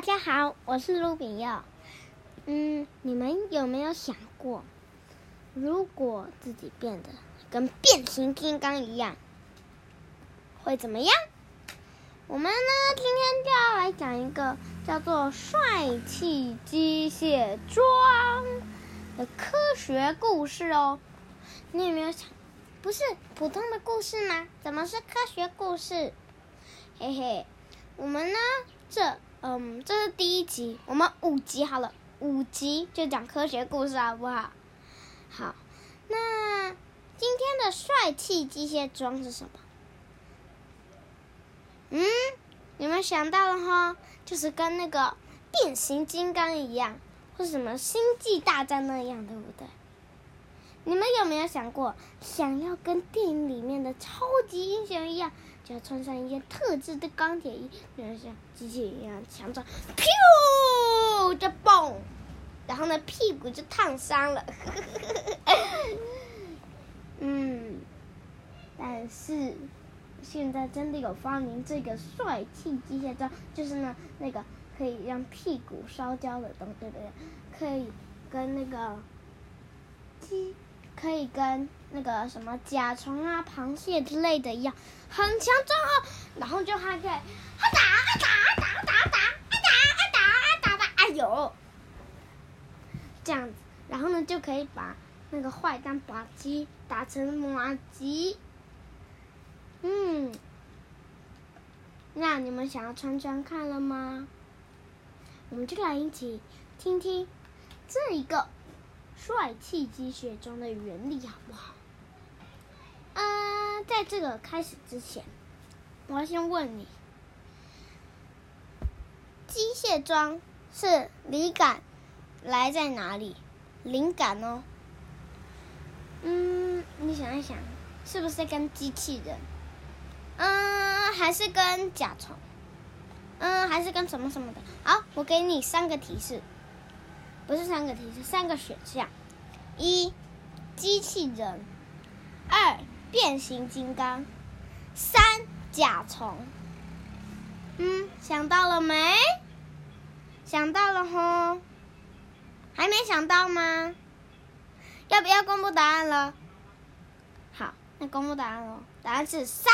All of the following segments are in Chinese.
大家好，我是卢炳耀。嗯，你们有没有想过，如果自己变得跟变形金刚一样，会怎么样？我们呢，今天就要来讲一个叫做《帅气机械装》的科学故事哦。你有没有想，不是普通的故事吗？怎么是科学故事？嘿嘿，我们呢，这。嗯，这是第一集，我们五集好了，五集就讲科学故事好不好？好，那今天的帅气机械装是什么？嗯，你们想到了哈，就是跟那个变形金刚一样，或什么星际大战那样，对不对？你们有没有想过，想要跟电影里面的超级英雄一样？要穿上一件特制的钢铁衣，就像机器人一样强壮，噗就蹦，然后呢屁股就烫伤了。嗯，但是现在真的有发明这个帅气机械装，就是呢那个可以让屁股烧焦的东西，对不对？可以跟那个机。可以跟那个什么甲虫啊、螃蟹之类的一样，很强壮哦。然后就还可以，啊打啊打啊打啊打啊打啊打啊打啊打啊，哎呦，这样子，然后呢就可以把那个坏蛋把鸡打成麻鸡。嗯，那你们想要穿穿看了吗？我们就来一起听听这一个。帅气鸡血装的原理好不好？在这个开始之前，我要先问你：机械装是灵感来在哪里？灵感哦。嗯，你想一想，是不是跟机器人？嗯，还是跟甲虫？嗯，还是跟什么什么的？好，我给你三个提示。不是三个提示，三个选项：一、机器人；二、变形金刚；三、甲虫。嗯，想到了没？想到了吼？还没想到吗？要不要公布答案了？好，那公布答案喽。答案是三、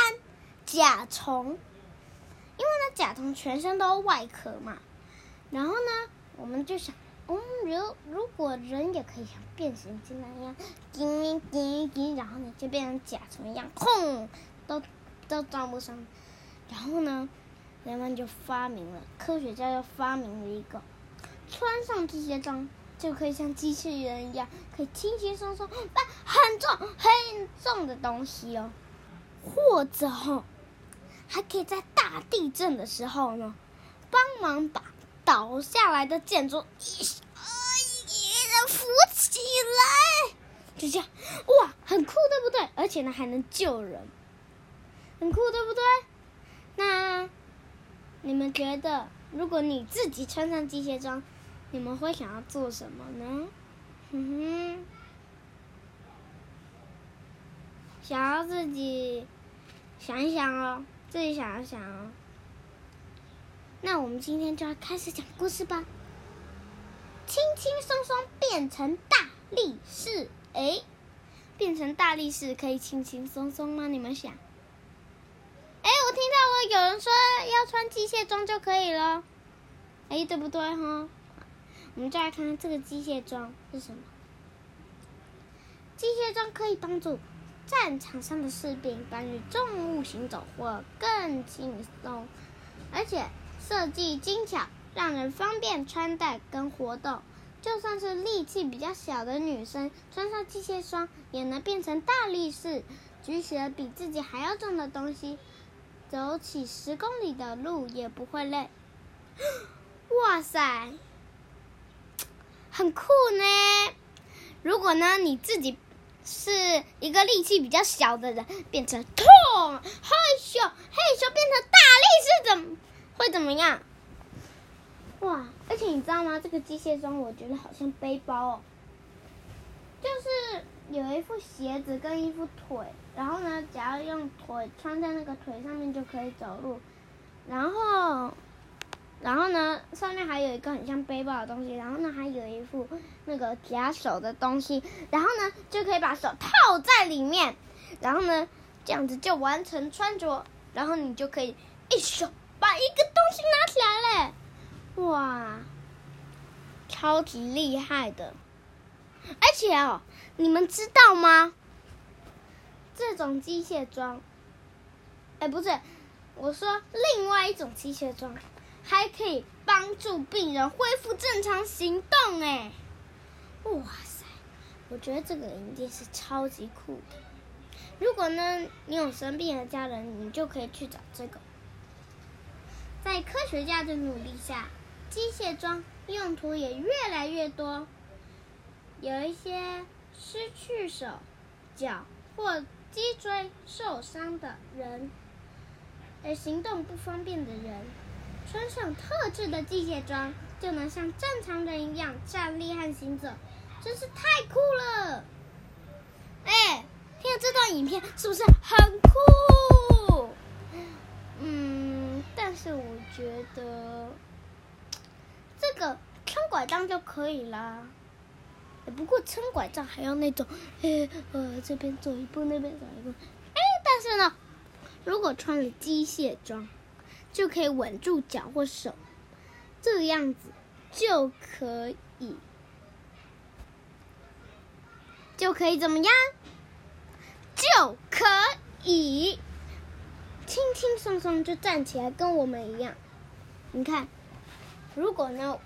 甲虫。因为呢，甲虫全身都外壳嘛。然后呢，我们就想。嗯，如如果人也可以像变形金刚一样，叮叮叮，然后呢就变成甲虫一样，轰，都都装不上。然后呢，人们就发明了，科学家就发明了一个，穿上这些装就可以像机器人一样，可以轻轻松松搬很重很重的东西哦，或者哈，还可以在大地震的时候呢，帮忙把。倒下来的建筑，一一人扶起来，就这样，哇，很酷，对不对？而且呢，还能救人，很酷，对不对？那你们觉得，如果你自己穿上机械装，你们会想要做什么呢？哼哼，想要自己想一想哦，自己想一想哦。那我们今天就要开始讲故事吧。轻轻松松变成大力士，哎，变成大力士可以轻轻松松吗？你们想？哎，我听到我有人说要穿机械装就可以了，哎，对不对哈？我们再来看看这个机械装是什么。机械装可以帮助战场上的士兵搬运重物行走或更轻松，而且。设计精巧，让人方便穿戴跟活动。就算是力气比较小的女生，穿上机械装也能变成大力士，举起了比自己还要重的东西，走起十公里的路也不会累。哇塞，很酷呢！如果呢，你自己是一个力气比较小的人，变成痛，害羞，害羞变成大力士怎么？会怎么样？哇！而且你知道吗？这个机械装我觉得好像背包哦，就是有一副鞋子跟一副腿，然后呢，只要用腿穿在那个腿上面就可以走路，然后然后呢，上面还有一个很像背包的东西，然后呢，还有一副那个夹手的东西，然后呢，就可以把手套在里面，然后呢，这样子就完成穿着，然后你就可以一手一个东西拿起来嘞，哇，超级厉害的！而且哦，你们知道吗？这种机械装，哎，不是，我说另外一种机械装。还可以帮助病人恢复正常行动，哎，哇塞！我觉得这个一定是超级酷的。如果呢，你有生病的家人，你就可以去找这个。在科学家的努力下，机械装用途也越来越多。有一些失去手、脚或脊椎受伤的人，而行动不方便的人。穿上特制的机械装，就能像正常人一样站立和行走，真是太酷了！哎，听了这段影片是不是很酷？嗯，但是我觉得这个撑拐杖就可以啦。不过撑拐杖还要那种，呃，这边走一步，那边走一步。哎，但是呢，如果穿了机械装。就可以稳住脚或手，这个样子就可以，就可以怎么样？就可以轻轻松松就站起来，跟我们一样。你看，如果呢，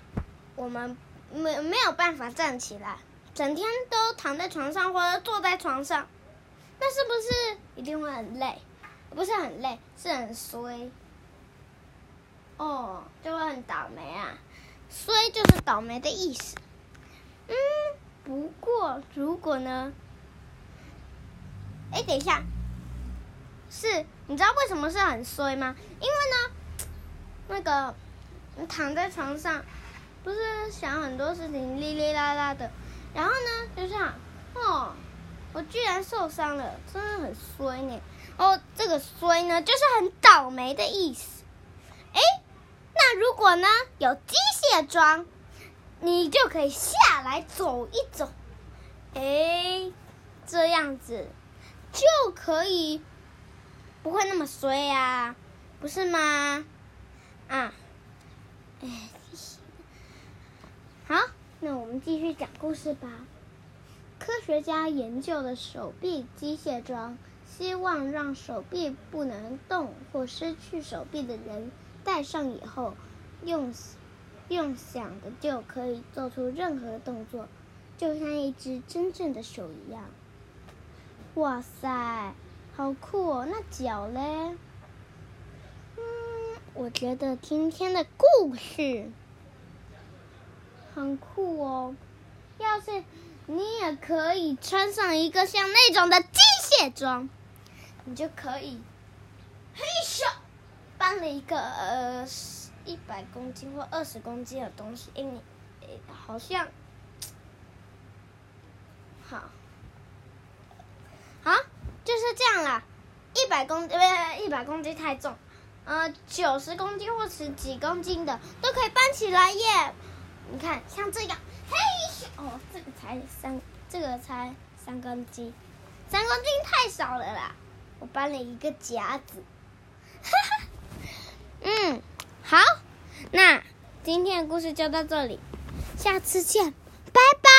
我们没没有办法站起来，整天都躺在床上或者坐在床上，那是不是一定会很累？不是很累，是很衰。哦，就会很倒霉啊，衰就是倒霉的意思。嗯，不过如果呢？哎，等一下，是你知道为什么是很衰吗？因为呢，那个你躺在床上，不是想很多事情，哩哩啦啦的，然后呢，就像哦，我居然受伤了，真的很衰呢。哦，这个衰呢，就是很倒霉的意思。哎。那如果呢，有机械装，你就可以下来走一走，哎，这样子就可以不会那么衰呀，不是吗？啊，哎，好，那我们继续讲故事吧。科学家研究了手臂机械装，希望让手臂不能动或失去手臂的人。戴上以后，用用想的就可以做出任何动作，就像一只真正的手一样。哇塞，好酷哦！那脚嘞？嗯，我觉得今天的故事很酷哦。要是你也可以穿上一个像那种的机械装，你就可以嘿咻。搬了一个呃一百公斤或二十公斤的东西，哎，你哎好像好，好就是这样啦。一百公斤，一百公斤太重，呃，九十公斤或十几公斤的都可以搬起来耶。你看，像这样，嘿，哦，这个才三，这个才三公斤，三公斤太少了啦。我搬了一个夹子。哈 哈嗯，好，那今天的故事就到这里，下次见，拜拜。